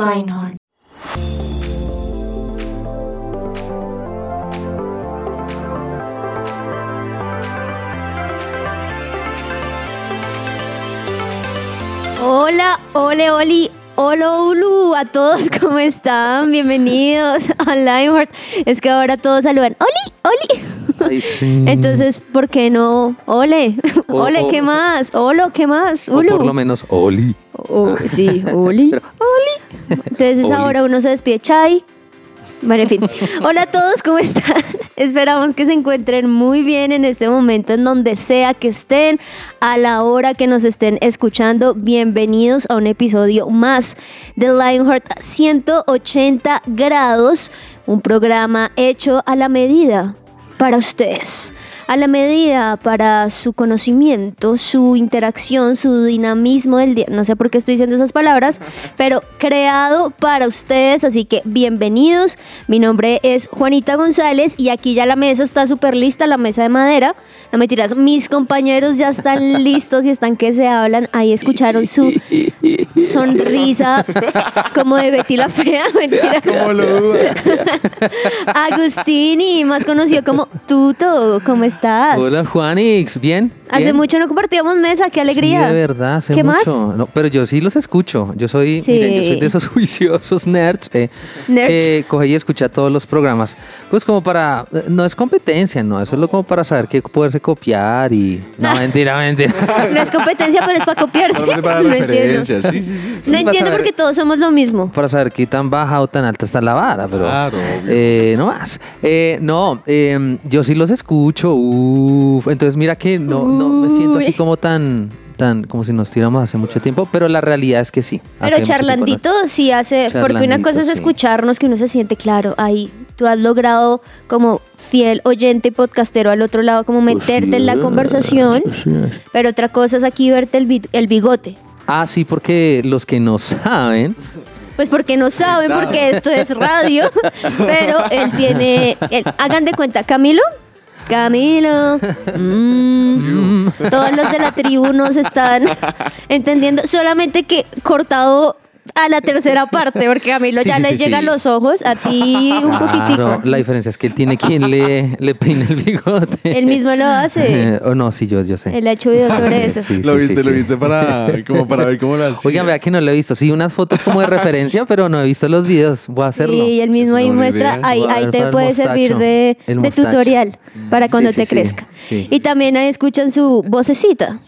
Lionheart. Hola, ole, oli, hola, ulu, a todos, ¿cómo están? Bienvenidos a Lionheart. Es que ahora todos saludan, oli, oli. Ay, sí. Entonces, ¿por qué no? Ole, O- ole, o- ¿qué más? Olo, ¿qué más? O Ulu. por lo menos Oli. O- sí, Oli. Oli. Entonces Oli. ahora uno se despide, Chai. Bueno, en fin. Hola a todos, ¿cómo están? Esperamos que se encuentren muy bien en este momento, en donde sea que estén, a la hora que nos estén escuchando. Bienvenidos a un episodio más de Lionheart 180 grados, un programa hecho a la medida para ustedes. A la medida para su conocimiento, su interacción, su dinamismo del día. No sé por qué estoy diciendo esas palabras, pero creado para ustedes. Así que bienvenidos. Mi nombre es Juanita González y aquí ya la mesa está súper lista, la mesa de madera. No me tiras, mis compañeros ya están listos y están que se hablan. Ahí escucharon su sonrisa como de Betty la Fea. Mentira. ¿Cómo lo duda? Agustini, más conocido como Tuto, ¿cómo estás? Hola Juanix, ¿bien? Hace ¿Bien? mucho no compartíamos mesa, qué alegría. Sí, de verdad, hace ¿Qué más? mucho. No, pero yo sí los escucho. Yo soy, Sí. miren, yo soy de esos juiciosos nerds, eh, Nerds. que coge y escucha todos los programas. Pues como para, eh, no es competencia, no, eso es lo como para saber qué poderse copiar y... No, mentira, mentira. No es competencia, pero es para copiarse. Para no entiendo. referencias. Sí, sí, sí. Sí, No entiendo porque todos somos lo mismo. para saber qué tan baja o tan alta está la vara, pero Claro, eh, no más. Eh, no, eh, yo sí los escucho, uf. entonces mira que no, no me siento así como tan, tan, como si nos tiramos hace mucho tiempo, pero la realidad es que sí. Pero tiempo charlandito sí hace, porque una cosa es sí. escucharnos que uno se siente claro, ahí tú has logrado como fiel oyente podcastero al otro lado como Pues meterte en la conversación, pero otra cosa es aquí verte el, bi- el bigote. Ah, sí, porque los que no saben, Pues porque no saben, porque esto es radio, pero él tiene, él- hagan de cuenta, Camilo, Camilo, mm, todos los de la tribu nos están entendiendo, solamente que cortado a la tercera parte, porque Camilo Sí, ya sí, le sí, llega a sí. los ojos, a ti un claro, poquitico. la diferencia es que él tiene quien le, le peina el bigote. Él mismo lo hace. o no, sí, yo, yo sé. Él ha hecho videos sobre eso. Sí, Lo viste, sí, lo sí. viste para, como para ver cómo lo hacía. Oigan, vea que no lo he visto. Sí, unas fotos como de referencia, pero no he visto los videos. Voy a hacerlo. Sí, y él mismo ahí muestra, idea. ahí, a ahí te puede mostacho. servir de, de tutorial para Sí, cuando sí, te sí. crezca. Sí. Y también ahí escuchan su vocecita.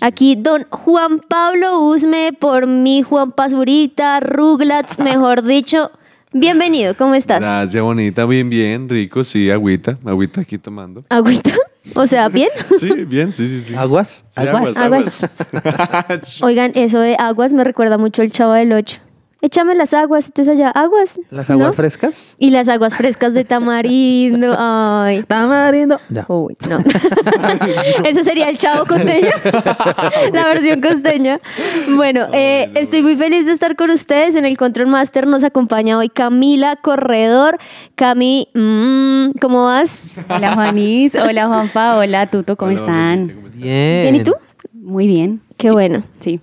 Aquí don Juan Pablo Usme, por mí Juan Pazurita, Ruglats, mejor dicho. Bienvenido, ¿cómo estás? Gracias, bonita. Bien, bien. Rico, sí. Agüita. Agüita aquí tomando. ¿Agüita? O sea, ¿bien? Sí, bien. Sí, sí, sí. ¿Aguas? Sí, ¿Aguas? Aguas. Oigan, eso de aguas me recuerda mucho el chavo del 8. Échame las aguas, ¿estás allá? ¿Aguas? ¿Las aguas ¿No? frescas? Y las aguas frescas de tamarindo. Ay. Tamarindo. Ya. Uy, no. Ese sería el chavo costeño. La versión costeña. Bueno, eh, estoy muy feliz de estar con ustedes. En el Control Master nos acompaña hoy Camila Corredor. Cami, mm, ¿cómo vas? Hola Juanis, hola Juanpa, hola Tuto, ¿cómo Hola, están? ¿cómo estás? Bien. ¿Bien y tú? Muy bien, Qué bueno, sí.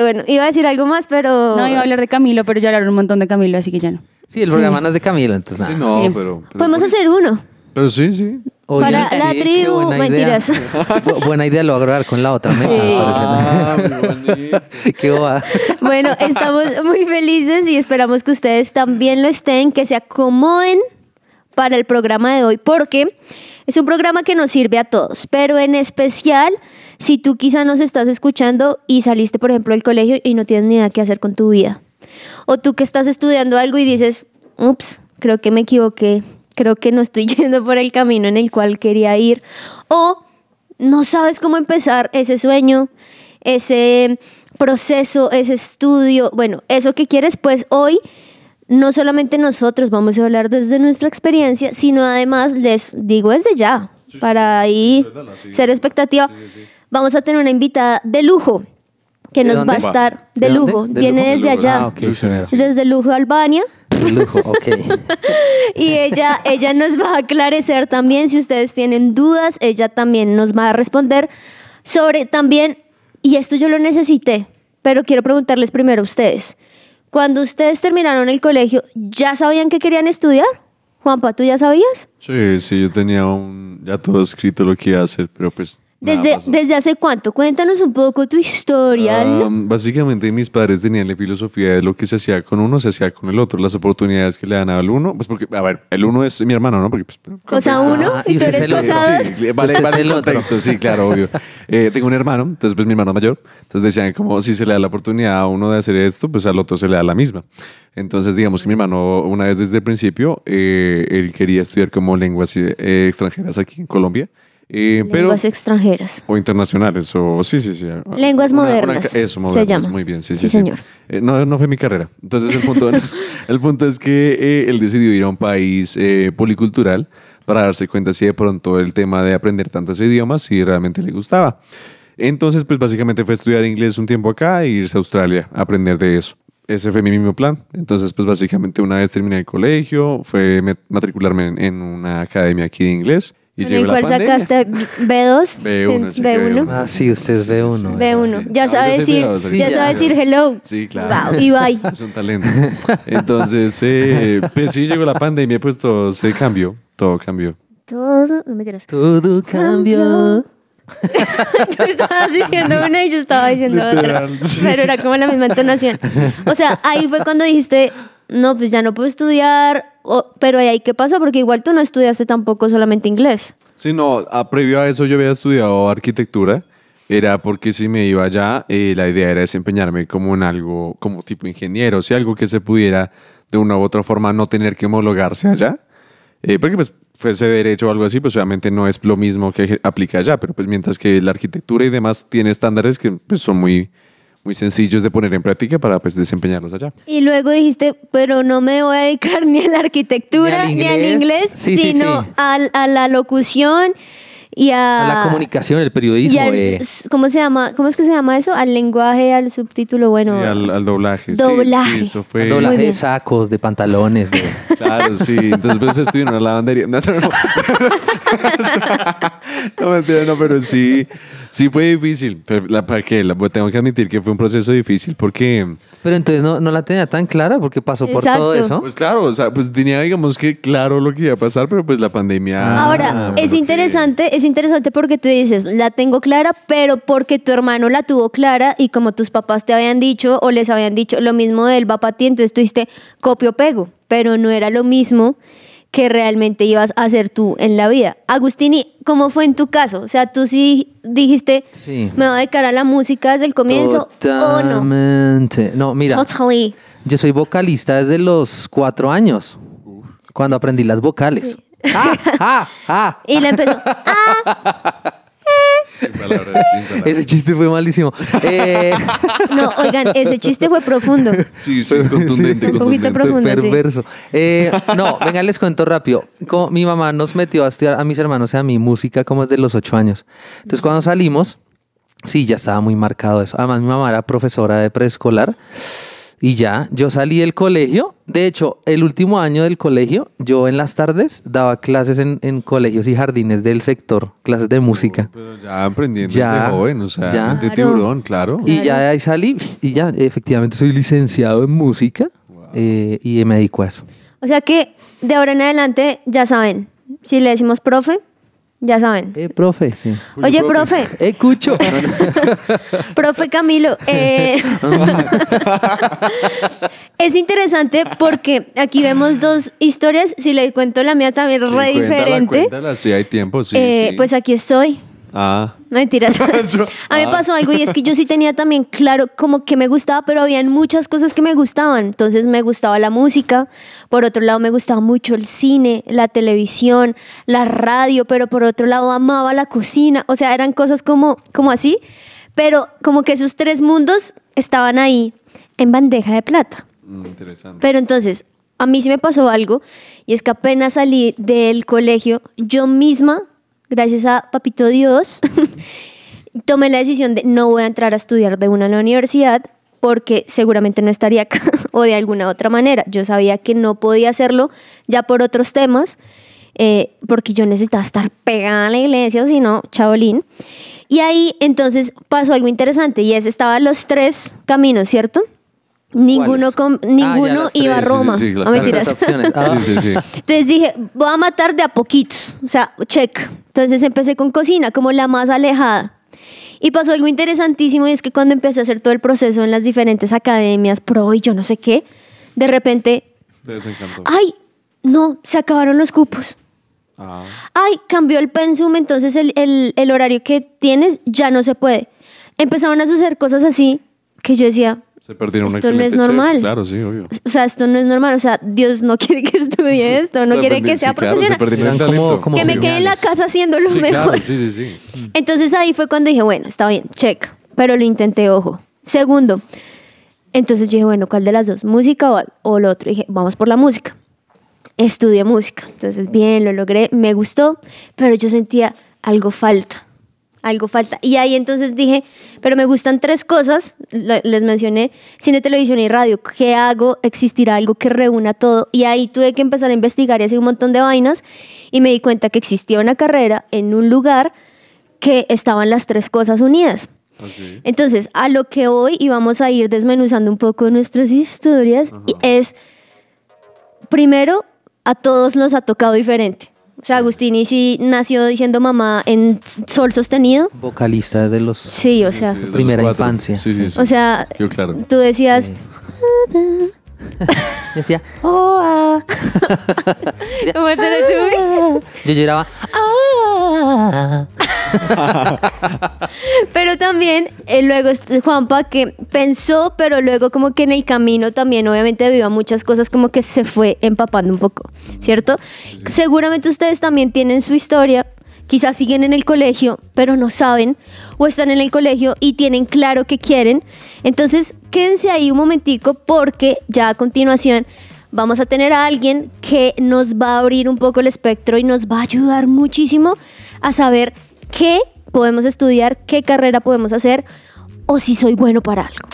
Bueno. Iba a decir algo más, pero... No iba a hablar de Camilo, pero ya hablaron un montón de Camilo, así que ya no. Sí, el programa no es de Camilo, entonces nada. Sí, no, Sí. pero, pero. Podemos hacer uno. Pero sí, sí. Para la sí, qué tribu, buena mentiras. Bu- buena idea, lo voy a grabar con la otra mesa. Sí. me Ah, muy bonito. parece. qué boba. Bueno, estamos muy felices y esperamos que ustedes también lo estén, que se acomoden para el programa de hoy, porque es un programa que nos sirve a todos, pero en especial si tú quizá nos estás escuchando y saliste, por ejemplo, del colegio y no tienes ni idea qué hacer con tu vida. O tú que estás estudiando algo y dices, ups, creo que me equivoqué, creo que no estoy yendo por el camino en el cual quería ir. O no sabes cómo empezar ese sueño, ese proceso, ese estudio, bueno, eso que quieres, pues hoy no solamente nosotros vamos a hablar desde nuestra experiencia, sino además les digo desde ya, para ahí ser expectativa, vamos a tener una invitada de lujo que ¿De nos va a estar de, lujo, ¿De viene lujo? desde allá, Ah, desde lujo Albania. De lujo, ok. Y ella, ella nos va a aclarecer también, si ustedes tienen dudas, ella también nos va a responder sobre también, y esto yo lo necesité, pero quiero preguntarles primero a ustedes. Cuando ustedes terminaron el colegio, ¿ya sabían que querían estudiar? Juanpa, ¿tú ya sabías? Sí, sí, yo tenía un, ya todo escrito lo que iba a hacer, pero pues... ¿Desde, pasó. ¿Desde hace cuánto? Cuéntanos un poco tu historial. Um, básicamente mis padres tenían la filosofía de lo que se hacía con uno, se hacía con el otro. Las oportunidades que le dan al uno, pues porque, a ver, el uno es mi hermano, ¿no? Porque, pues, Cosa uno, Ah, y tú eres es el otro. casado. Sí, vale, vale el contexto, sí, claro, obvio. Eh, tengo un hermano, entonces pues mi hermano mayor. Entonces decían como si se le da la oportunidad a uno de hacer esto, pues al otro se le da la misma. Entonces digamos que mi hermano una vez desde el principio, eh, él quería estudiar como lenguas eh, extranjeras aquí en Colombia. Eh, pero, Lenguas extranjeras. o internacionales, o sí, sí, sí. Lenguas Una- una- modernas, eso, se modernas, llama. muy bien, sí, Sí, sí. sí. señor. Eh, no, no fue mi carrera. Entonces el punto, el punto es que eh, él decidió ir a un país eh, policultural para darse cuenta si de pronto el tema de aprender tantos idiomas si realmente le gustaba. Entonces, pues básicamente fue estudiar inglés un tiempo acá e irse a Australia a aprender de eso. Ese fue mi mismo plan. Entonces, pues básicamente una vez terminé el colegio, fue matricularme en, en una academia aquí de inglés. Y ¿En el cual pandemia. sacaste B2? B1, sí que B1. B1. Ah, sí, usted es B1. B1. sí. Ya Ah, sabe decir, B2, sí, ya sabe decir hello. Sí, claro. Wow, y bye. Es un talento. Entonces, eh, pues sí, llegó la pandemia, pues todo se cambió, todo cambió. Todo, no me tiras. Todo cambió. Tú estabas diciendo una y yo estaba diciendo otra. Sí. Pero era como la misma entonación. O sea, ahí fue cuando dijiste, no, pues ya no puedo estudiar. pero ahí, ¿qué pasó? Porque igual tú no estudiaste tampoco solamente inglés. Sí, no, a- previo a eso yo había estudiado arquitectura. Era porque si me iba allá, eh, la idea era desempeñarme como en algo, como tipo ingeniero, si algo que se pudiera de una u otra forma no tener que homologarse allá. Eh, porque pues fuese derecho o algo así, pues obviamente no es lo mismo que aplica allá, pero pues mientras que la arquitectura y demás tiene estándares que pues son muy, muy sencillos de poner en práctica para pues desempeñarlos allá. Y luego dijiste, pero no me voy a dedicar ni a la arquitectura, Ni ni al al inglés. Sí, sí, sino sí. al- A, la locución y a... A la comunicación, el periodismo. y al- eh. ¿Cómo se llama? ¿Cómo es que se llama eso? Al lenguaje, al subtítulo, bueno. Sí, al, al doblaje. Doblaje. Sí, eso fue. Doblaje de sacos, de pantalones. De... Claro, sí. Entonces, pues estuve en una lavandería. No, no, no. no, mentira, no, pero sí, sí fue difícil. Pero la, ¿Para qué? La- tengo que admitir que fue un proceso difícil porque, Pero entonces no, no la tenía tan clara porque pasó por todo eso. pues claro, o sea, pues tenía, digamos que claro lo que iba a pasar, pero pues la pandemia. Ahora, fue es que- interesante, es interesante porque tú dices, la tengo clara, pero porque tu hermano la tuvo clara y como tus papás te habían dicho o les habían dicho lo mismo de él va para ti, entonces tú dijiste copio pego, pero no era lo mismo que realmente ibas a hacer tú en la vida. Agustini, ¿cómo fue en tu caso? O sea, tú sí dijiste, Sí. me voy a dedicar a la música desde el comienzo o no. Totalmente. No, mira, Totally. yo soy vocalista desde los cuatro años, cuando aprendí las vocales. ¡Ah! ¡Ah! ¡Ah! Y le empezó, ah, Sin palabras, sin palabras. Ese chiste fue malísimo. Eh, no, oigan, ese chiste fue profundo. Sí, sí, contundente, Un poquito contundente. profundo. sí. perverso. Eh, no, venga, les cuento rápido. Como mi mamá nos metió a estudiar a mis hermanos y a mi música como desde los ocho años. Entonces, cuando salimos, sí, ya estaba muy marcado eso. Además, mi mamá era profesora de preescolar. Y ya, yo salí del colegio. De hecho, el último año del colegio, yo en las tardes daba clases en, en colegios y jardines del sector, clases de música. Pero ya aprendiendo Ya, desde joven, o sea, ya. Claro. tiburón, claro. Y ya de ahí salí y ya, efectivamente, soy licenciado en música eh, y me dedico a eso. O sea que de ahora en adelante, ya saben, si le decimos profe, ya saben. Eh, profe, sí. Oye, profe. profe, Eh, Cucho. profe Camilo, eh, es interesante porque aquí vemos dos historias. Si le cuento la mía también es Sí, re cuéntala, diferente. cuéntala, sí, hay tiempo, sí. Eh, sí. Pues aquí estoy. Ah, Mentiras. A mí me Ah. pasó algo y es que yo sí tenía también claro como que me gustaba, pero habían muchas cosas que me gustaban. Entonces me gustaba la música, por otro lado me gustaba mucho el cine, la televisión, la radio, pero por otro lado amaba la cocina. O sea, eran cosas como, como así, pero como que esos tres mundos estaban ahí en bandeja de plata. mm, interesante. Pero entonces, a mí sí me pasó algo y es que apenas salí del colegio, yo misma, gracias a Papito Dios, tomé la decisión de no voy a entrar a estudiar de una en la universidad porque seguramente no estaría acá o de alguna otra manera. Yo sabía que no podía hacerlo ya por otros temas, eh, porque yo necesitaba estar pegada a la iglesia o si no, chabolín. Y ahí entonces pasó algo interesante y es, estaban los tres caminos, ¿cierto? Ninguno, con, ninguno los iba a tres, sí, Roma. sí, sí, las no mentiras. Ah. Sí, sí, sí. Entonces dije, voy a matar de a poquitos, o sea, check. Entonces empecé con cocina, como la más alejada. Y pasó algo interesantísimo y es que cuando empecé a hacer todo el proceso en las diferentes academias, pro y yo no sé qué, de repente, Te desencantó. ay, no, se acabaron los cupos. Ah. Ay, cambió el pensum, entonces el, el- el horario que tienes ya no se puede. Empezaron a suceder cosas así que yo decía, Se perdieron un Esto no es chef, normal. Claro, sí, obvio. o sea, esto no es normal, o sea, Dios no quiere que estudie esto, no Se quiere perdió- que sea sí, claro, se profesional. el Eran como- como que me quede en la casa haciendo lo Sí, mejor. claro, sí, sí, sí. Entonces ahí fue cuando dije, bueno, está bien, check, pero lo intenté, ojo. Segundo, entonces yo dije, bueno, ¿cuál de las dos? ¿Música o, o lo otro? dije, vamos por la música. Estudié música. Entonces, bien, lo logré, me gustó, pero yo sentía algo falta, algo falta. Y ahí entonces dije, pero me gustan tres cosas, les mencioné, cine, televisión y radio. ¿Qué hago? ¿Existirá algo que reúna todo? Y ahí tuve que empezar a investigar y hacer un montón de vainas y me di cuenta que existía una carrera en un lugar que estaban las tres cosas unidas. Ok. Entonces, a lo que hoy y vamos a ir desmenuzando un poco nuestras historias, es, primero, a todos nos ha tocado diferente. O sea, Agustini sí nació diciendo mamá en sol sostenido. Vocalista de los... Sí, o sea, Sí, los Primera infancia. Sí, sí, sí. o sea, Quedó claro. tú decías, Decía, oh, ah. ¿Cómo te lo tuve? yo lloraba, "Ah". Pero también eh, luego Juanpa que pensó, pero luego como que en el camino también obviamente debido a muchas cosas como que se fue empapando un poco, ¿cierto? Seguramente ustedes también tienen su historia, quizás siguen en el colegio, pero no saben, o están en el colegio y tienen claro que quieren. Entonces quédense ahí un momentico porque ya a continuación vamos a tener a alguien que nos va a abrir un poco el espectro y nos va a ayudar muchísimo a saber qué podemos estudiar, qué carrera podemos hacer o si soy bueno para algo.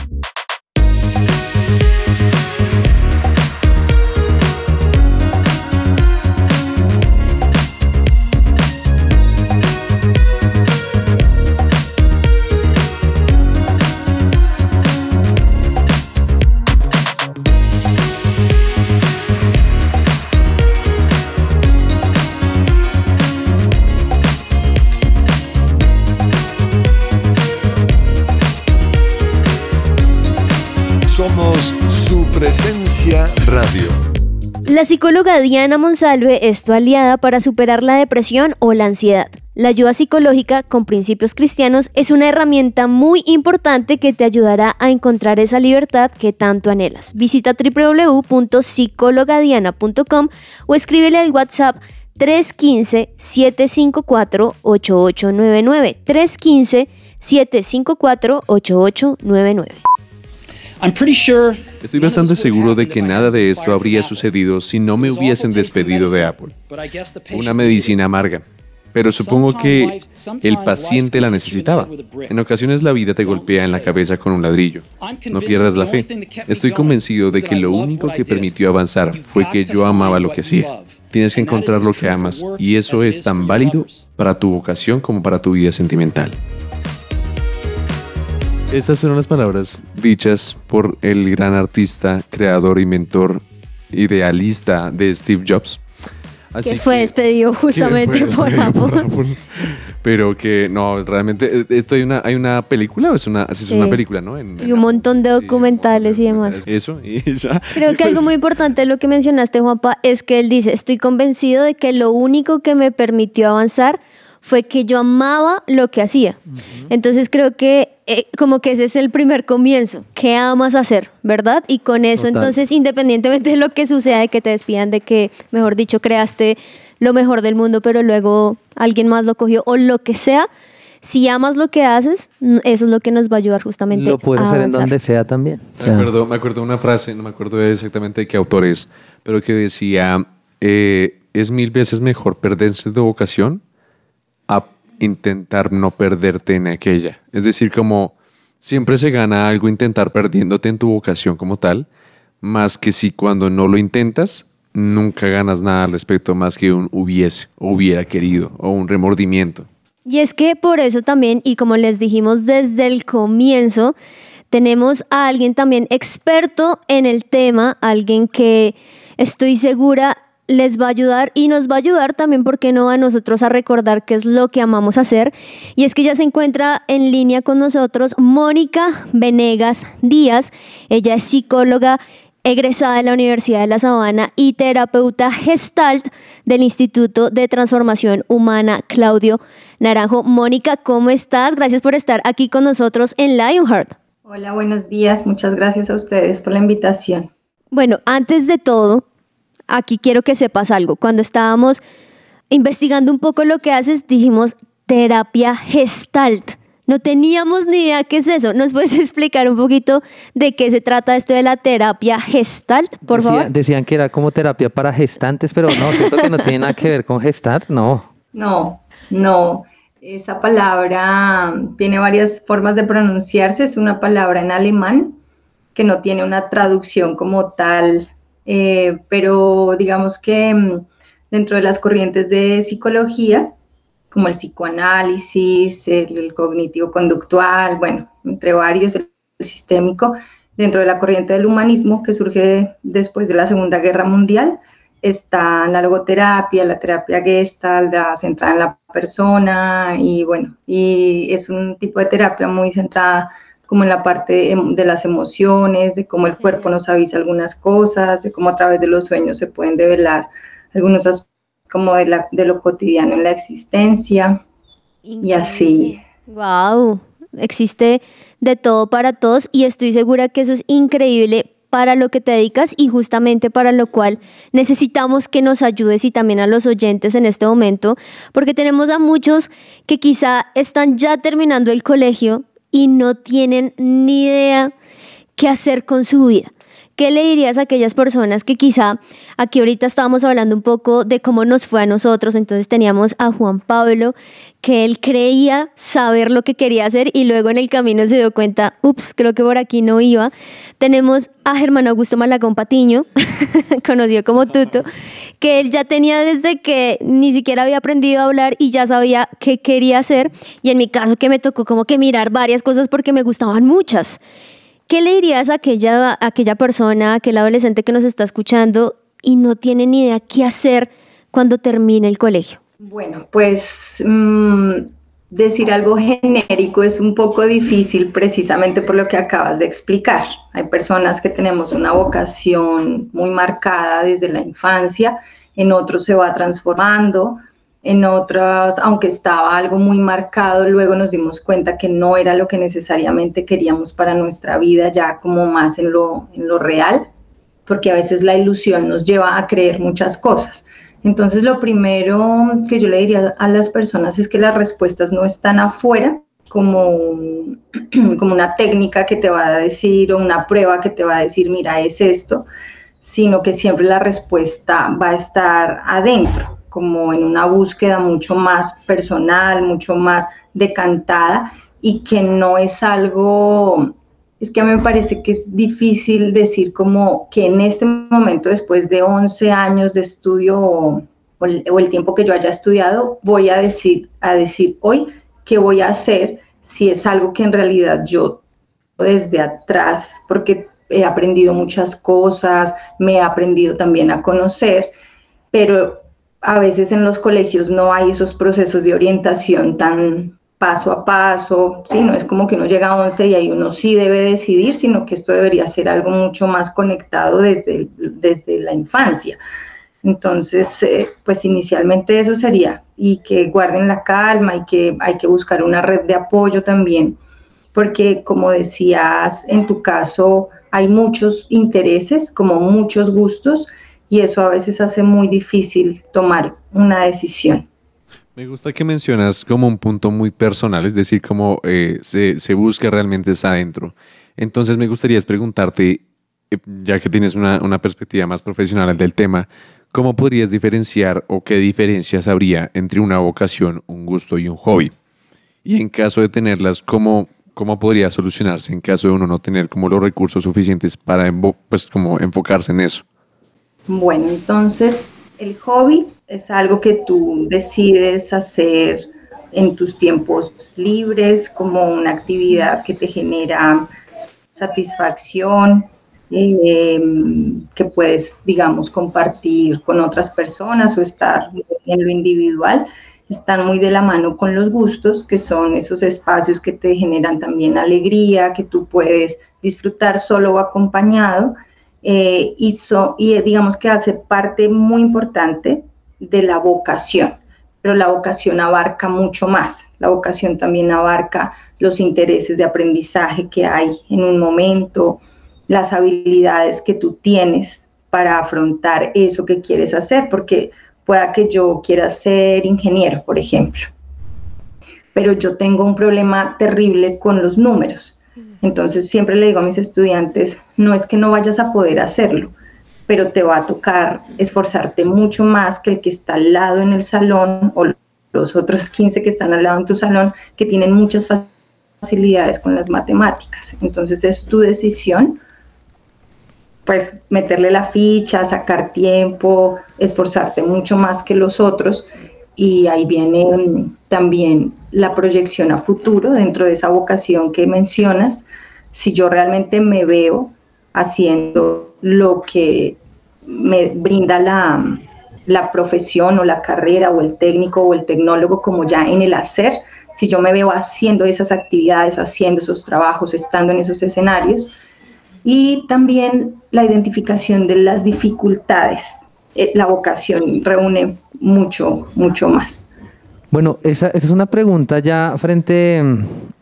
Su presencia radio. La psicóloga Diana Monsalve es tu aliada para superar la depresión o la ansiedad. La ayuda psicológica con principios cristianos es una herramienta muy importante que te ayudará a encontrar esa libertad que tanto anhelas. Visita www.psicologadiana.com o escríbele al WhatsApp 315-754-8899. 315-754-8899. Estoy bastante seguro de que nada de esto habría sucedido si no me hubiesen despedido de Apple. Una medicina amarga. Pero supongo que el paciente la necesitaba. En ocasiones la vida te golpea en la cabeza con un ladrillo. No pierdas la fe. Estoy convencido de que lo único que permitió avanzar fue que yo amaba lo que hacía. Tienes que encontrar lo que amas y eso es tan válido para tu vocación como para tu vida sentimental. Estas fueron las palabras dichas por el gran artista, creador, inventor, idealista de Steve Jobs. Así que fue que- despedido justamente fue por despedido Apple. Apple. Pero que no, realmente, eh, esto hay una, hay una película o es una, sí, es una película, ¿no? En- Y un montón de Sí, documentales y demás. Eso, y ya. Creo que algo muy importante de lo que mencionaste, Juanpa, es que él dice, estoy convencido de que lo único que me permitió avanzar fue que yo amaba lo que hacía. Entonces creo que eh, como que ese es el primer comienzo, ¿qué amas hacer? ¿Verdad? Y con eso Total. entonces, independientemente de lo que suceda, de que te despidan, de que, mejor dicho, creaste lo mejor del mundo, pero luego alguien más lo cogió o lo que sea, si amas lo que haces, eso es lo que nos va a ayudar justamente Lo puedes a hacer en avanzar. donde sea también. Me acuerdo, me acuerdo de una frase, no me acuerdo exactamente de qué autor es, pero que decía, eh, es mil veces mejor perderse de vocación a intentar no perderte en aquella. Es decir, como siempre se gana algo intentar perdiéndote en tu vocación como tal, más que si cuando no lo intentas, nunca ganas nada al respecto más que un hubiese, hubiera querido, o un remordimiento. Y es que por eso también, y como les dijimos desde el comienzo, tenemos a alguien también experto en el tema, alguien que estoy segura les va a ayudar y nos va a ayudar también, porque no a nosotros a recordar qué es lo que amamos hacer. Y es que ya se encuentra en línea con nosotros Mónica Venegas Díaz. Ella es psicóloga egresada de la Universidad de La Sabana y terapeuta gestalt del Instituto de Transformación Humana Claudio Naranjo. Mónica, ¿cómo estás? Gracias por estar aquí con nosotros en Lionheart. Hola, buenos días. Muchas gracias a ustedes por la invitación. Bueno, antes de todo, aquí quiero que sepas algo. Cuando estábamos investigando un poco lo que haces, dijimos terapia gestalt. No teníamos ni idea qué es eso. ¿Nos puedes explicar un poquito de qué se trata esto de la terapia gestalt, por Decía- favor? Decían que era como terapia para gestantes, pero no, siento que no tiene nada que ver con gestar, no. No, no. Esa palabra tiene varias formas de pronunciarse. Es una palabra en alemán que no tiene una traducción como tal, eh, pero digamos que mm, dentro de las corrientes de psicología, como el psicoanálisis, el, cognitivo-conductual, bueno, entre varios, el sistémico, dentro de la corriente del humanismo que surge después de la Segunda Guerra Mundial, está la logoterapia, la terapia gestalt, la centrada en la persona y bueno, y es un tipo de terapia muy centrada como en la parte em- de las emociones, de cómo el cuerpo nos avisa algunas cosas, de cómo a través de los sueños se pueden develar algunos aspectos como de, la, de lo cotidiano en la existencia. Y así. Wow, existe de todo para todos y estoy segura que eso es increíble para lo que te dedicas y justamente para lo cual necesitamos que nos ayudes y también a los oyentes en este momento, porque tenemos a muchos que quizá están ya terminando el colegio y no tienen ni idea qué hacer con su vida. ¿Qué le dirías a aquellas personas que quizá aquí ahorita estábamos hablando un poco de cómo nos fue a nosotros? Entonces teníamos a Juan Pablo, que él creía saber lo que quería hacer y luego en el camino se dio cuenta, ups, creo que por aquí no iba. Tenemos a Germán Augusto Malagón Patiño, conocido como Tuto, que él ya tenía desde que ni siquiera había aprendido a hablar y ya sabía qué quería hacer. Y en mi caso que me tocó como que mirar varias cosas porque me gustaban muchas. ¿Qué le dirías a aquella, a aquella persona, a aquel adolescente que nos está escuchando y no tiene ni idea qué hacer cuando termine el colegio? Bueno, pues mm, decir algo genérico es un poco difícil precisamente por lo que acabas de explicar. Hay personas que tenemos una vocación muy marcada desde la infancia, en otros se va transformando, en otros, aunque estaba algo muy marcado, luego nos dimos cuenta que no era lo que necesariamente queríamos para nuestra vida, ya como más en lo, en lo real, porque a veces la ilusión nos lleva a creer muchas cosas. Entonces, lo primero que yo le diría a las personas es que las respuestas no están afuera, como, como una técnica que te va a decir o una prueba que te va a decir, mira, es esto, sino que siempre la respuesta va a estar adentro, como en una búsqueda mucho más personal, mucho más decantada y que no es algo, es que a mí me parece que es difícil decir como que en este momento, después de 11 años de estudio o, o el, tiempo que yo haya estudiado, voy a decir, a decir hoy qué voy a hacer si es algo que en realidad yo desde atrás, porque he aprendido muchas cosas, me he aprendido también a conocer, pero a veces en los colegios no hay esos procesos de orientación tan paso a paso, ¿sí? No es como que uno llega a 11 y ahí uno sí debe decidir, sino que esto debería ser algo mucho más conectado desde, desde la infancia. Entonces, eh, pues inicialmente eso sería, y que guarden la calma y que hay que buscar una red de apoyo también, porque como decías, en tu caso hay muchos intereses, como muchos gustos, y eso a veces hace muy difícil tomar una decisión. Me gusta que mencionas como un punto muy personal, es decir, como eh, se, busca realmente es adentro. Entonces me gustaría preguntarte, eh, ya que tienes una, una perspectiva más profesional del tema, ¿cómo podrías diferenciar o qué diferencias habría entre una vocación, un gusto y un hobby? Y en caso de tenerlas, ¿cómo, cómo podría solucionarse en caso de uno no tener como los recursos suficientes para pues, como enfocarse en eso? Bueno, entonces el hobby es algo que tú decides hacer en tus tiempos libres, como una actividad que te genera satisfacción, eh, que puedes, digamos, compartir con otras personas o estar en lo individual. Están muy de la mano con los gustos, que son esos espacios que te generan también alegría, que tú puedes disfrutar solo o acompañado eh, y, y eh, digamos que hace parte muy importante de la vocación, pero la vocación abarca mucho más. La vocación también abarca los intereses de aprendizaje que hay en un momento, las habilidades que tú tienes para afrontar eso que quieres hacer, porque pueda que yo quiera ser ingeniero, por ejemplo, pero yo tengo un problema terrible con los números. Entonces siempre le digo a mis estudiantes, no es que no vayas a poder hacerlo, pero te va a tocar esforzarte mucho más que el que está al lado en el salón o los otros 15 que están al lado en tu salón que tienen muchas facilidades con las matemáticas. Entonces es tu decisión, pues meterle la ficha, sacar tiempo, esforzarte mucho más que los otros y ahí viene también la proyección a futuro dentro de esa vocación que mencionas. Si yo realmente me veo haciendo lo que me brinda la, la profesión o la carrera o el técnico o el tecnólogo como ya en el hacer, si yo me veo haciendo esas actividades, haciendo esos trabajos, estando en esos escenarios, y también la identificación de las dificultades. Eh, la vocación reúne mucho, mucho más. Bueno, esa, esa es una pregunta ya frente,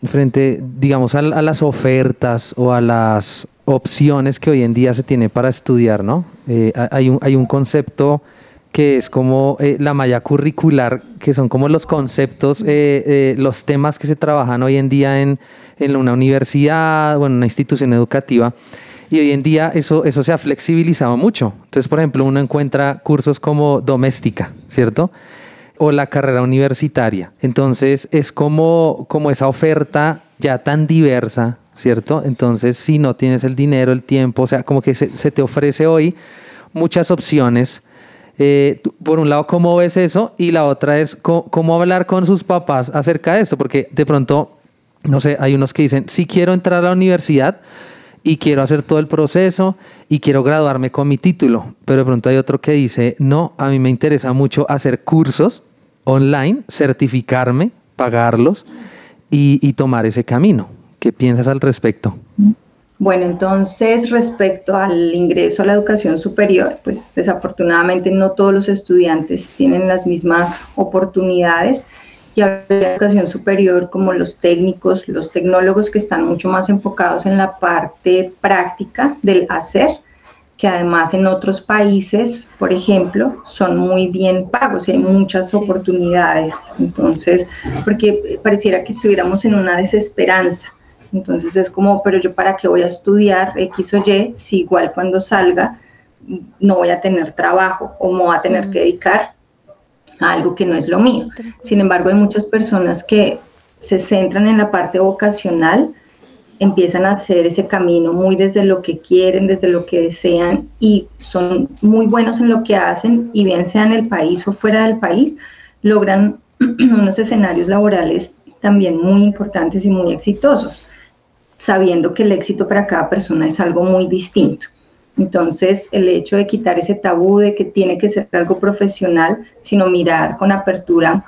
frente digamos, a, a las ofertas o a las opciones que hoy en día se tiene para estudiar, ¿no? Eh, ha- hay, un, hay un concepto que es como eh, la malla curricular, que son como los conceptos, eh, eh, los temas que se trabajan hoy en día en, en una universidad o en una institución educativa. Y hoy en día eso, eso se ha flexibilizado mucho. Entonces, por ejemplo, uno encuentra cursos como doméstica, ¿cierto? O la carrera universitaria. Entonces es como, como esa oferta ya tan diversa, ¿cierto? Entonces si no tienes el dinero, el tiempo, o sea, como que se, te ofrece hoy muchas opciones. Eh, por un lado, ¿cómo ves eso? Y la otra es cómo hablar con sus papás acerca de esto, porque de pronto, no sé, hay unos que dicen, sí quiero entrar a la universidad, y quiero hacer todo el proceso y quiero graduarme con mi título. Pero de pronto hay otro que dice, no, a mí me interesa mucho hacer cursos online, certificarme, pagarlos y, tomar ese camino. ¿Qué piensas al respecto? Bueno, entonces respecto al ingreso a la educación superior, pues desafortunadamente no todos los estudiantes tienen las mismas oportunidades y ahora la educación superior como los técnicos, los tecnólogos que están mucho más enfocados en la parte práctica del hacer, que además en otros países, por ejemplo, son muy bien pagos y hay muchas Sí. oportunidades. Entonces, porque pareciera que estuviéramos en una desesperanza. Entonces es como, pero yo para qué voy a estudiar X o Y si igual cuando salga no voy a tener trabajo o me voy a tener que dedicar a algo que no es lo mío. Sin embargo, hay muchas personas que se centran en la parte vocacional, empiezan a hacer ese camino muy desde lo que quieren, desde lo que desean y son muy buenos en lo que hacen y bien sea en el país o fuera del país, logran unos escenarios laborales también muy importantes y muy exitosos, sabiendo que el éxito para cada persona es algo muy distinto. Entonces, el hecho de quitar ese tabú de que tiene que ser algo profesional, sino mirar con apertura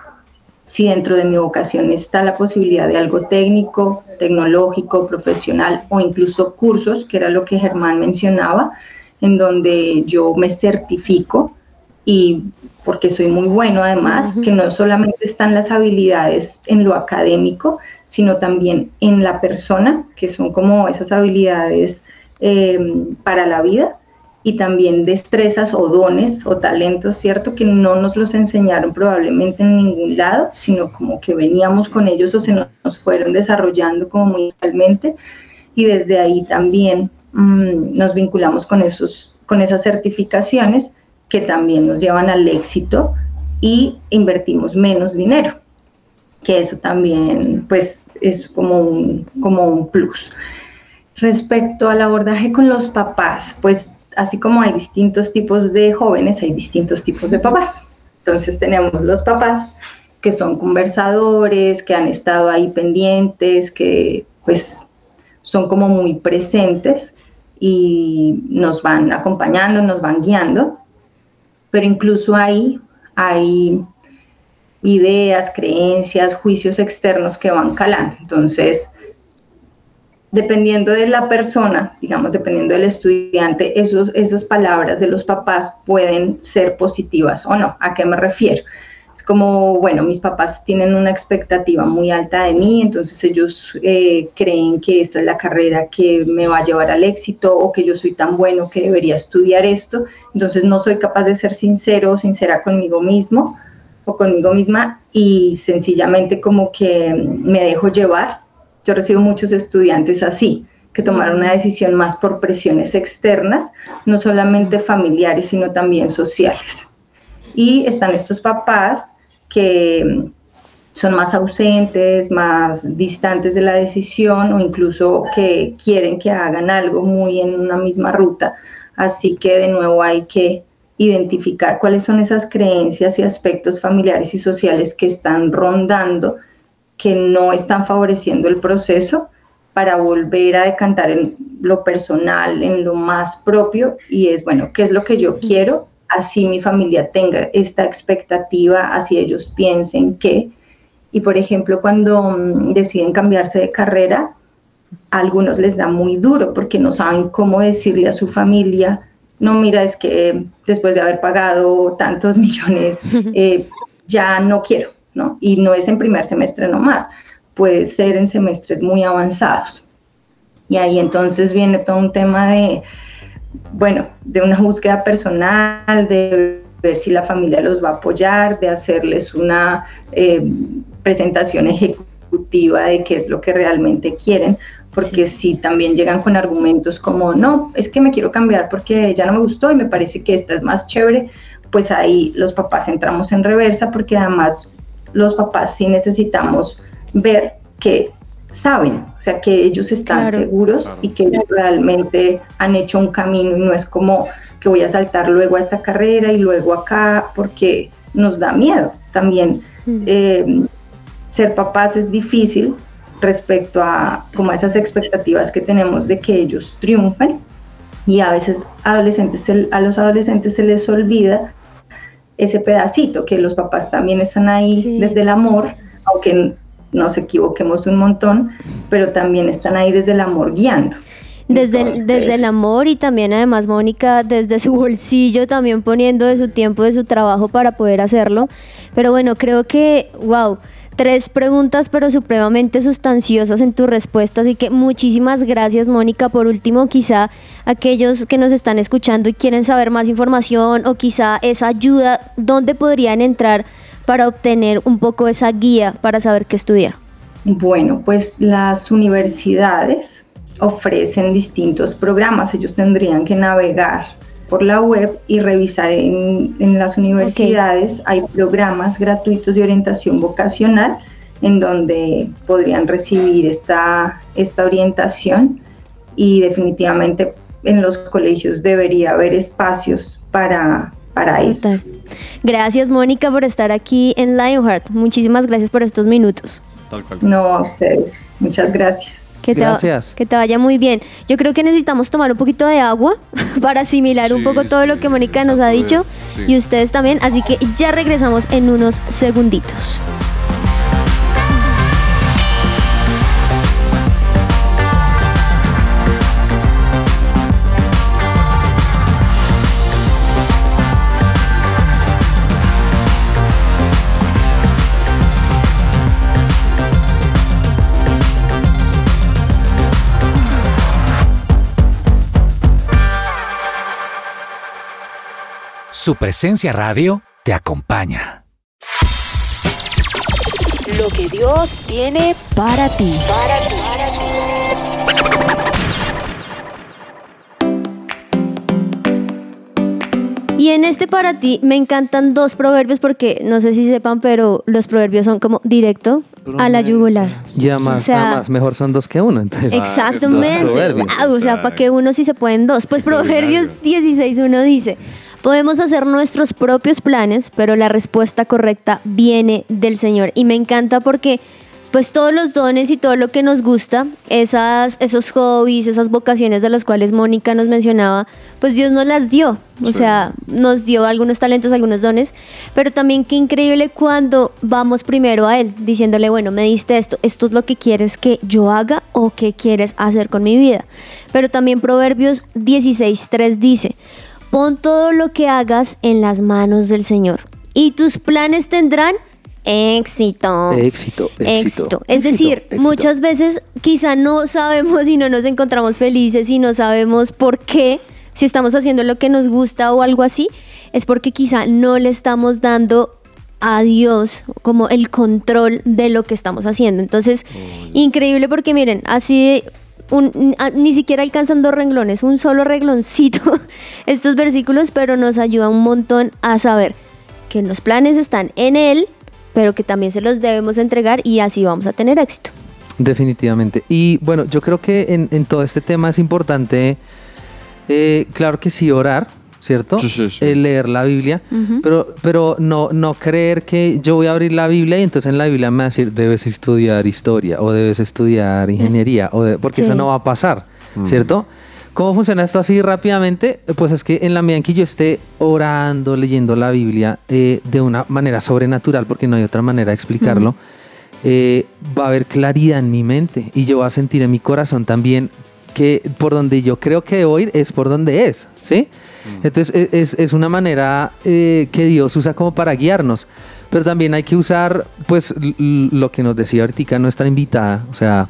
si dentro de mi vocación está la posibilidad de algo técnico, tecnológico, profesional o incluso cursos, que era lo que Germán mencionaba, en donde yo me certifico y porque soy muy bueno además, que no solamente están las habilidades en lo académico, sino también en la persona, que son como esas habilidades eh, para la vida y también destrezas o dones o talentos, ¿cierto? Que no nos los enseñaron probablemente en ningún lado, sino como que veníamos con ellos o se nos fueron desarrollando como muy realmente y desde ahí también mm, nos vinculamos con, esos, con esas certificaciones que también nos llevan al éxito y invertimos menos dinero, que eso también pues es como un, como un plus. Respecto al abordaje con los papás, pues así como hay distintos tipos de jóvenes, hay distintos tipos de papás. Entonces tenemos los papás que son conversadores, que han estado ahí pendientes, que pues son como muy presentes y nos van acompañando, nos van guiando, pero incluso ahí hay ideas, creencias, juicios externos que van calando. Entonces, dependiendo de la persona, digamos, dependiendo del estudiante, esos, esas palabras de los papás pueden ser positivas o no. ¿A qué me refiero? Es como, bueno, mis papás tienen una expectativa muy alta de mí, entonces ellos eh, creen que esta es la carrera que me va a llevar al éxito o que yo soy tan bueno que debería estudiar esto, entonces no soy capaz de ser sincero o sincera conmigo mismo o conmigo misma y sencillamente como que me dejo llevar yo recibo muchos estudiantes así, que tomaron una decisión más por presiones externas, no solamente familiares, sino también sociales. Y están estos papás que son más ausentes, más distantes de la decisión o incluso que quieren que hagan algo muy en una misma ruta. Así que de nuevo hay que identificar cuáles son esas creencias y aspectos familiares y sociales que están rondando que no están favoreciendo el proceso para volver a decantar en lo personal, en lo más propio, y es, bueno, ¿qué es lo que yo quiero? Así mi familia tenga esta expectativa, así ellos piensen que, y por ejemplo, cuando mm, deciden cambiarse de carrera, a algunos les da muy duro porque no saben cómo decirle a su familia, no, mira, es que después de haber pagado tantos millones, eh, ya no quiero, y no es en primer semestre nomás, puede ser en semestres muy avanzados. Y ahí entonces viene todo un tema de, bueno, de una búsqueda personal, de ver si la familia los va a apoyar, de hacerles una eh, presentación ejecutiva de qué es lo que realmente quieren, porque si también llegan con argumentos como, no, es que me quiero cambiar porque ya no me gustó y me parece que esta es más chévere, pues ahí los papás entramos en reversa porque además los papás sí necesitamos ver que saben, o sea, que ellos están seguros y que realmente han hecho un camino y no es como que voy a saltar luego a esta carrera y luego acá, porque nos da miedo también. Mm. Eh, ser papás es difícil respecto a como esas expectativas que tenemos de que ellos triunfen y a veces adolescentes, a los adolescentes se les olvida ese pedacito, que los papás también están ahí desde el amor, aunque nos equivoquemos un montón, pero también están ahí desde el amor guiando. Desde el, desde el amor y también además Mónica desde su bolsillo también poniendo de su tiempo, de su trabajo para poder hacerlo. Pero bueno, creo que, wow, tres preguntas, pero supremamente sustanciosas en tu respuesta. Así que muchísimas gracias, Mónica. Por último, quizá aquellos que nos están escuchando y quieren saber más información o quizá esa ayuda, ¿dónde podrían entrar para obtener un poco esa guía para saber qué estudiar? Bueno, pues las universidades ofrecen distintos programas. Ellos tendrían que navegar por la web y revisar en, las universidades. Hay programas gratuitos de orientación vocacional en donde podrían recibir esta, esta orientación y definitivamente en los colegios debería haber espacios para, para eso. Gracias Mónica por estar aquí en Lionheart. Muchísimas gracias por estos minutos. No, a ustedes. Muchas gracias. Que te, Gracias. que te vaya muy bien. Yo creo que necesitamos tomar un poquito de agua para asimilar un poco todo lo que Mónica nos ha dicho y ustedes también. Así que ya regresamos en unos segunditos. Su presencia radio te acompaña. Lo que Dios tiene Para ti. Y en este para ti me encantan dos proverbios porque no sé si sepan, pero los proverbios son como directo a la yugular. Ya más, O sea, además, mejor son dos que uno. Entonces, Exactamente. Los proverbios. Wow, o sea, para que uno sí se pueden dos. Pues Proverbios 16.1 dice, podemos hacer nuestros propios planes, pero la respuesta correcta viene del Señor. Y me encanta porque pues todos los dones y todo lo que nos gusta, esas, esos hobbies, esas vocaciones de las cuales Mónica nos mencionaba, pues Dios nos las dio. O sea, nos dio algunos talentos, algunos dones, pero también qué increíble cuando vamos primero a Él, diciéndole, bueno, me diste esto, esto es lo que quieres que yo haga o qué quieres hacer con mi vida. Pero también Proverbios 16.3 dice, pon todo lo que hagas en las manos del Señor y tus planes tendrán éxito. Éxito, éxito, Éxito. Es éxito, decir, éxito. muchas veces quizá no sabemos y no nos encontramos felices y no sabemos por qué, si estamos haciendo lo que nos gusta o algo así, es porque quizá no le estamos dando a Dios como el control de lo que estamos haciendo. Entonces, increíble porque miren, así ni siquiera alcanzan dos renglones, un solo regloncito estos versículos, pero nos ayuda un montón a saber que los planes están en Él, pero que también se los debemos entregar y así vamos a tener éxito. Definitivamente. Y bueno, yo creo que en, en todo este tema es importante, eh, claro que sí, orar, ¿cierto? Sí, sí, sí. Eh, leer la Biblia, pero, pero no, no creer que yo voy a abrir la Biblia y entonces en la Biblia me va a decir, debes estudiar historia o debes estudiar ingeniería, o de- porque Sí. eso no va a pasar, ¿cierto? ¿Cómo funciona esto así rápidamente? Pues es que en la medida en que yo esté orando, leyendo la Biblia eh, de una manera sobrenatural, porque no hay otra manera de explicarlo, eh, va a haber claridad en mi mente y yo voy a sentir en mi corazón también que por donde yo creo que debo ir es por donde es, ¿sí? Entonces e- es, es una manera eh, que Dios usa como para guiarnos, pero también hay que usar pues lo que nos decía ahorita nuestra invitada, o sea,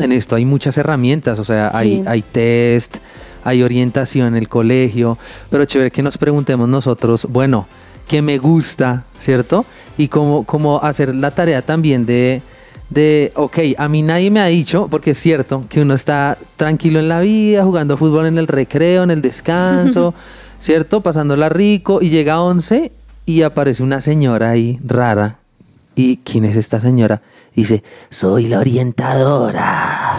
en esto hay muchas herramientas, o sea, hay, Sí. hay test, hay orientación en el colegio, pero chévere que nos preguntemos nosotros, bueno, ¿qué me gusta, cierto? Y cómo, cómo hacer la tarea también de, de, ok, a mí nadie me ha dicho, porque es cierto que uno está tranquilo en la vida, jugando fútbol en el recreo, en el descanso, ¿cierto? Pasándola rico y llega a 11 y aparece una señora ahí rara. ¿Y quién es esta señora? Dice, soy la orientadora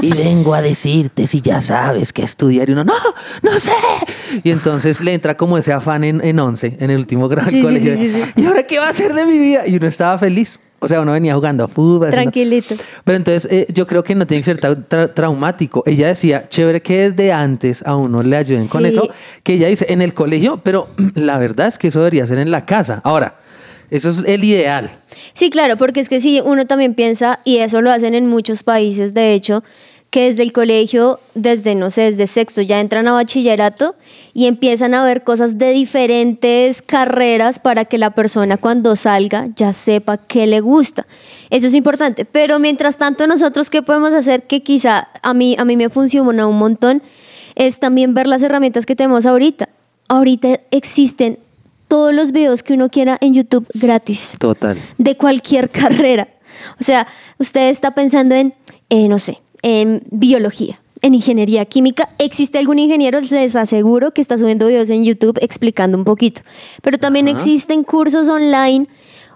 y vengo a decirte si ya sabes qué estudiar. Y uno, no, no sé. Y entonces le entra como ese afán en, en 11, en el último grado Sí. ¿Y ahora qué va a hacer de mi vida? Y uno estaba feliz. O sea, uno venía jugando a fútbol. haciendo- Tranquilito. Pero entonces eh, yo creo que no tiene que ser tra- tra- traumático. Ella decía, chévere que desde antes a uno le ayuden con eso, que ella dice en el colegio, pero la verdad es que eso debería ser en la casa. Ahora, eso es el ideal. Sí, claro, porque es que sí, uno también piensa, y eso lo hacen en muchos países, de hecho, que desde el colegio, desde, no sé, desde sexto, ya entran a bachillerato y empiezan a ver cosas de diferentes carreras para que la persona cuando salga ya sepa qué le gusta. Eso es importante. Pero mientras tanto, nosotros, ¿qué podemos hacer? Que quizá a mí, a mí me funciona un montón, es también ver las herramientas que tenemos ahorita. Ahorita existen todos los videos que uno quiera en YouTube gratis Total. de cualquier carrera. O sea, usted está pensando en, eh, no sé, en biología, en ingeniería química. ¿Existe algún ingeniero? Les aseguro que está subiendo videos en YouTube explicando un poquito. Pero también Ajá. existen cursos online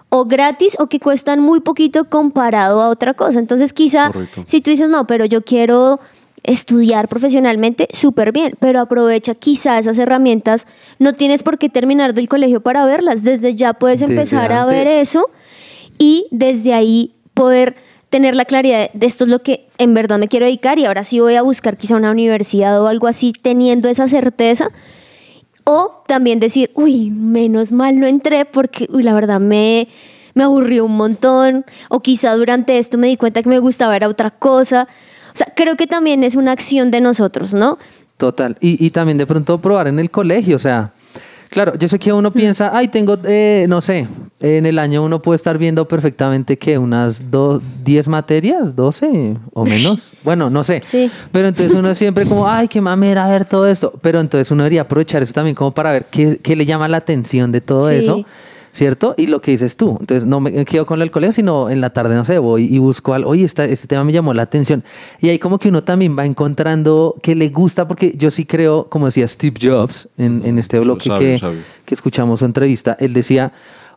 o gratis o que cuestan muy poquito comparado a otra cosa. Entonces quizá Correcto. si tú dices, no, pero yo quiero estudiar profesionalmente, súper bien, pero aprovecha quizá esas herramientas. No tienes por qué terminar del colegio para verlas. Desde ya puedes Desde empezar a ver eso y desde ahí poder tener la claridad de esto es lo que en verdad me quiero dedicar y ahora sí voy a buscar quizá una universidad o algo así teniendo esa certeza. O también decir, uy, menos mal no entré porque, uy, la verdad me, me aburrió un montón. O quizá durante esto me di cuenta que me gustaba era otra cosa. O sea, creo que también es una acción de nosotros, ¿no? Total. Y, y también de pronto probar en el colegio, o sea, claro, yo sé que uno piensa, ay, tengo, eh, no sé, en el año uno puede estar viendo perfectamente que unas do- 10 materias, 12 o menos. Bueno, no sé. Sí. Pero entonces uno siempre como, ay, qué mamera ver todo esto. Pero entonces uno debería aprovechar eso también como para ver qué, qué le llama la atención de todo Sí. eso. ¿Cierto? Y lo que dices tú. Entonces no me quedo con el colegio, sino en la tarde, no sé, voy y busco algo. Oye, esta- este tema me llamó la atención. Y ahí como que uno también va encontrando que le gusta, porque yo sí creo, como decía Steve Jobs en, en este bloque sabio, que, sabio. que escuchamos su entrevista, él decía,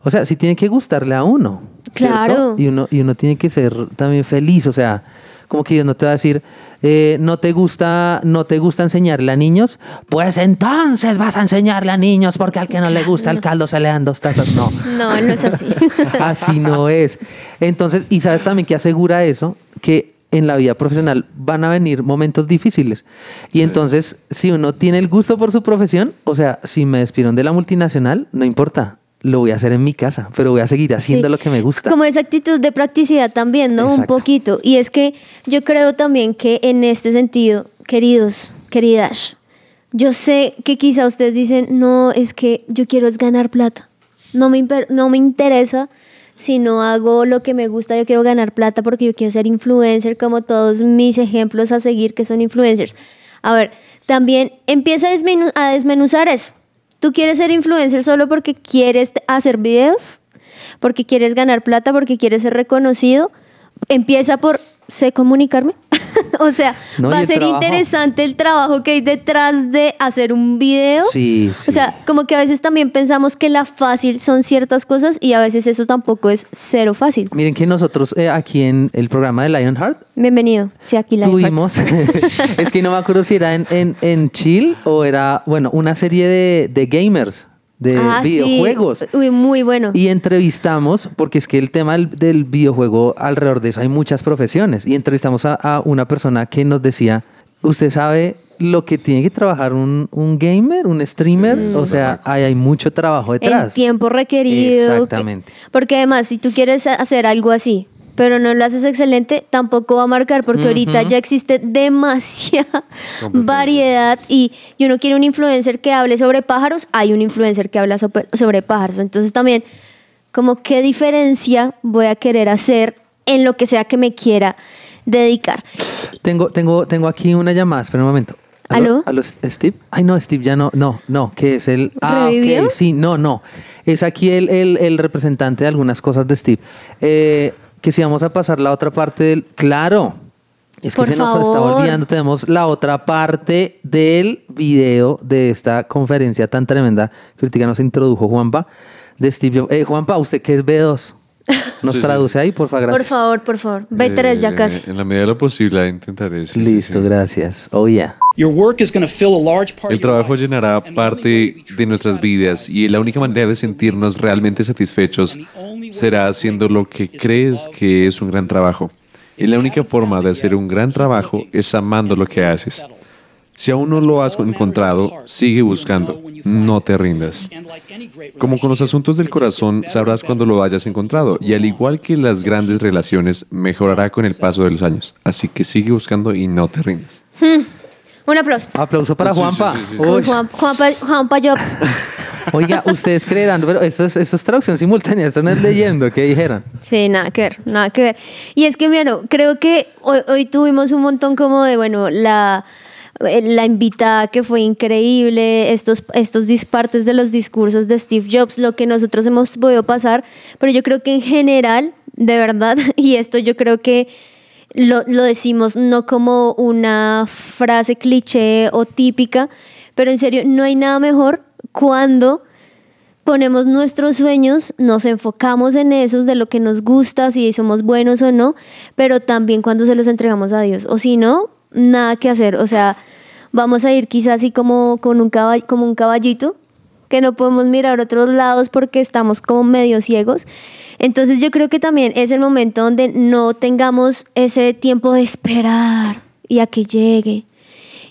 o sea, sí tiene que gustarle a uno. ¿cierto? Claro. Y uno, y uno tiene que ser también feliz, o sea, como que Dios no te va a decir, eh, no te gusta, no te gusta enseñarle a niños, pues entonces vas a enseñarle a niños porque al que no le gusta el caldo se le dan dos tazas. No, No, no es así. así no es. Entonces, y sabes también que asegura eso, que en la vida profesional van a venir momentos difíciles. Y entonces, si uno tiene el gusto por su profesión, o sea, si me despidieron de la multinacional, no importa, lo voy a hacer en mi casa, pero voy a seguir haciendo Sí. lo que me gusta. Como esa actitud de practicidad también, ¿no? Un Exacto. poquito. Y es que yo creo también que en este sentido, queridos, queridas, yo sé que quizá ustedes dicen, no, es que yo quiero es ganar plata. No me, no me interesa si no hago lo que me gusta, yo quiero ganar plata porque yo quiero ser influencer como todos mis ejemplos a seguir que son influencers. A ver, también empieza a, desmenu- a desmenuzar eso. ¿Tú quieres ser influencer solo porque quieres hacer videos? porque quieres ganar plata, porque quieres ser reconocido, empieza por sé comunicarme. o sea, No, va a ser trabajo. interesante el trabajo que hay detrás de hacer un video. Sí, sí. O sea, como que a veces también pensamos que la fácil son ciertas cosas y a veces eso tampoco es cero fácil. Miren que nosotros eh, aquí en el programa de Lionheart Bienvenido. Sí, aquí la tuvimos, es que no me acuerdo si era en, en, en Chill o era, bueno, una serie de, de gamers, de Ah, sí. videojuegos. Uy, muy bueno. Y entrevistamos, porque es que el tema del, del videojuego, alrededor de eso hay muchas profesiones. Y entrevistamos a, a una persona que nos decía, ¿usted sabe lo que tiene que trabajar un, un gamer, un streamer? o sea, hay, hay mucho trabajo el detrás. tiempo requerido. Exactamente. Porque además, si tú quieres hacer algo así, pero no lo haces excelente, tampoco va a marcar, porque ahorita ya existe demasiada variedad y, y uno quiere un influencer que hable sobre pájaros, hay un influencer que habla sobre, sobre pájaros. Entonces también, como qué diferencia voy a querer hacer en lo que sea que me quiera dedicar. Tengo, tengo, tengo aquí una llamada, espera un momento. ¿Aló? ¿Aló, Steve? Ay, no, Steve ya no, no, no, que es el... Ah, ¿Revivió? ok, sí, no, no. Es aquí el, el, el representante de algunas cosas de Steve. Eh, que si vamos a pasar la otra parte del... Claro, es Por que se nos está favor. olvidando, tenemos la otra parte del video de esta conferencia tan tremenda que ahorita nos introdujo Juanpa, de Steve Jobs. Eh, Juanpa, ¿usted qué es B2? Nos Sí, sí. traduce ahí, por favor, Por gracias. favor, por favor. B3 ya Eh, casi. En la medida de lo posible intentaré. sí, Listo, sí. gracias. Oh, yeah. Your work is going to fill a large part El of your trabajo life, llenará and the only way parte de nuestras vidas satisfied y la única doing manera de what you sentirnos realmente satisfechos será haciendo lo que crees que es un gran trabajo. Y la única forma de hacer un gran trabajo es amando lo que haces. Si aún no lo has encontrado, sigue buscando, no te rindas. Como con los asuntos del corazón, sabrás cuando lo hayas encontrado, y al igual que las grandes relaciones, mejorará con el paso de los años. Así que sigue buscando y no te rindas. Un aplauso. Aplauso para Juanpa. sí, sí, sí. Uy. Uy, Juan- Juanpa, Juanpa Jobs. Oiga, ustedes creerán, pero esto es, esto es traducción simultánea, esto no es leyendo, ¿qué dijeron? Sí, nada que ver, nada que ver. Y es que, mira, creo que hoy, hoy tuvimos un montón como de, bueno, la, la invitada que fue increíble, estos, estos dispartes de los discursos de Steve Jobs, lo que nosotros hemos podido pasar, pero yo creo que en general, de verdad, y esto yo creo que lo, lo decimos no como una frase cliché o típica, pero en serio, no hay nada mejor cuando ponemos nuestros sueños, nos enfocamos en esos de lo que nos gusta, si somos buenos o no, pero también cuando se los entregamos a Dios. O si no, nada que hacer. O sea, vamos a ir quizás así como, con un caball- como un caballito, que no podemos mirar otros lados porque estamos como medio ciegos. Entonces yo creo que también es el momento donde no tengamos ese tiempo de esperar y a que llegue.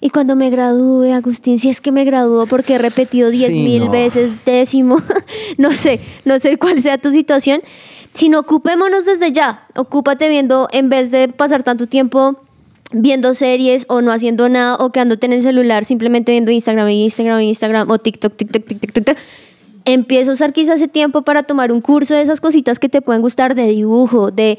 Y cuando me gradúe, Agustín, si es que me graduó porque he repetido diez Sí, mil no. veces décimo, no sé, no sé cuál sea tu situación, sino ocupémonos desde ya. Ocúpate viendo, en vez de pasar tanto tiempo viendo series o no haciendo nada o quedándote en el celular simplemente viendo Instagram y Instagram y Instagram o TikTok, TikTok, TikTok, TikTok. Empieza a usar quizás ese tiempo para tomar un curso de esas cositas que te pueden gustar de dibujo, de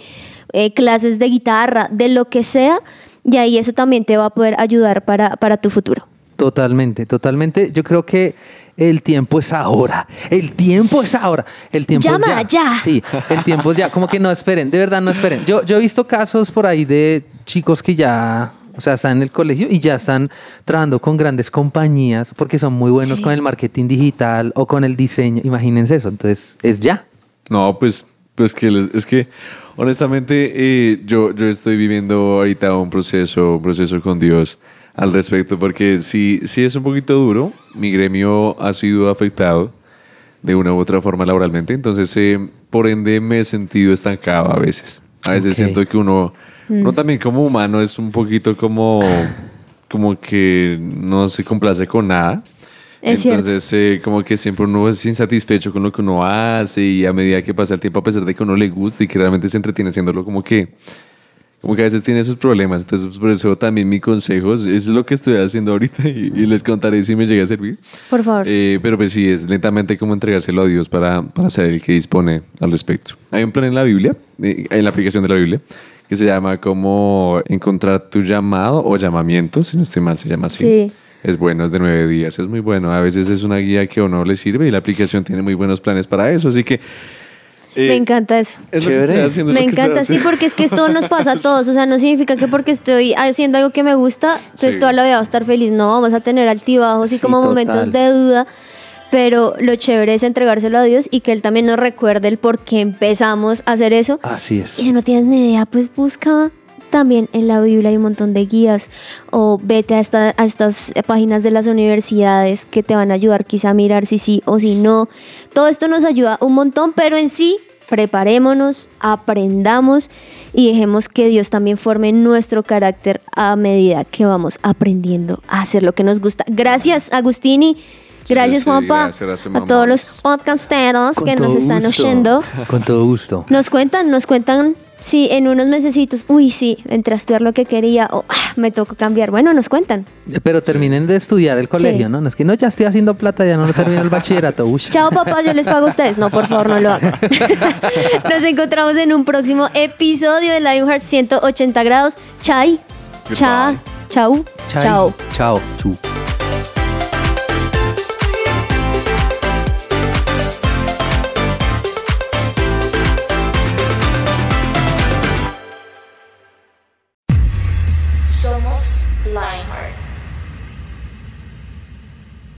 eh, clases de guitarra, de lo que sea, y ahí eso también te va a poder ayudar para, para tu futuro. Totalmente, totalmente. Yo creo que el tiempo es ahora. El tiempo es ahora. El tiempo Llama es ya. ya. Sí, el tiempo es ya. Como que no esperen, de verdad no esperen. Yo, yo he visto casos por ahí de chicos que ya, o sea, están en el colegio y ya están trabajando con grandes compañías porque son muy buenos Sí. con el marketing digital o con el diseño. Imagínense eso. Entonces, es ya. No, pues, pues que les- es que honestamente eh, yo, yo estoy viviendo ahorita un proceso, un proceso con Dios al respecto, porque sí, sí es un poquito duro. Mi gremio ha sido afectado de una u otra forma laboralmente, entonces eh, por ende me he sentido estancado a veces. A veces Ok. siento que uno, uno también como humano es un poquito como, como que no se complace con nada. Es. Entonces, eh, como que siempre uno es insatisfecho con lo que uno hace y a medida que pasa el tiempo, a pesar de que uno le gusta y que realmente se entretiene haciéndolo, como que, como que a veces tiene sus problemas. Entonces, por eso también mi consejo es es lo que estoy haciendo ahorita y, y les contaré si me llega a servir. Por favor. Eh, pero pues sí, es lentamente como entregárselo a Dios para, para ser el que dispone al respecto. Hay un plan en la Biblia, eh, en la aplicación de la Biblia, que se llama como encontrar tu llamado o llamamiento, si no estoy mal, se llama así. Sí. Es bueno, es de nueve días, es muy bueno. A veces es una guía que a uno le sirve y la aplicación tiene muy buenos planes para eso. Así que... eh, Me encanta eso. Es lo que Chévere. estoy haciendo, Me lo que estoy encanta, sí, porque es que esto nos pasa a todos. O sea, no significa que porque estoy haciendo algo que me gusta, entonces Sí. toda la vida va a estar feliz. No, vamos a tener altibajos y Sí, como total. momentos de duda. Pero lo chévere es entregárselo a Dios y que Él también nos recuerde el por qué empezamos a hacer eso. Así Y es. si no tienes ni idea, pues busca también en la Biblia hay un montón de guías o vete a, esta- a estas páginas de las universidades que te van a ayudar quizá a mirar si sí o si no. Todo esto nos ayuda un montón, pero en sí preparémonos, aprendamos y dejemos que Dios también forme nuestro carácter a medida que vamos aprendiendo a hacer lo que nos gusta. Gracias, Agustini. Sí, Gracias, sí, Juanpa. gracias, gracias, a todos los podcasteros Con que nos están gusto. oyendo. Con todo gusto. Nos cuentan, nos cuentan si en unos mesecitos, uy, sí, entré a estudiar lo que quería o ah, me tocó cambiar. Bueno, nos cuentan. Pero terminen de estudiar el colegio, Sí. ¿no? No es que no, ya estoy haciendo plata, ya no termino el bachillerato. Uy. Chao, papá, yo les pago a ustedes. No, por favor, no lo hagan. Nos encontramos en un próximo episodio de Lionheart 180 grados. Chai. Cha. Goodbye. Chau. Chai. Chao. Chao.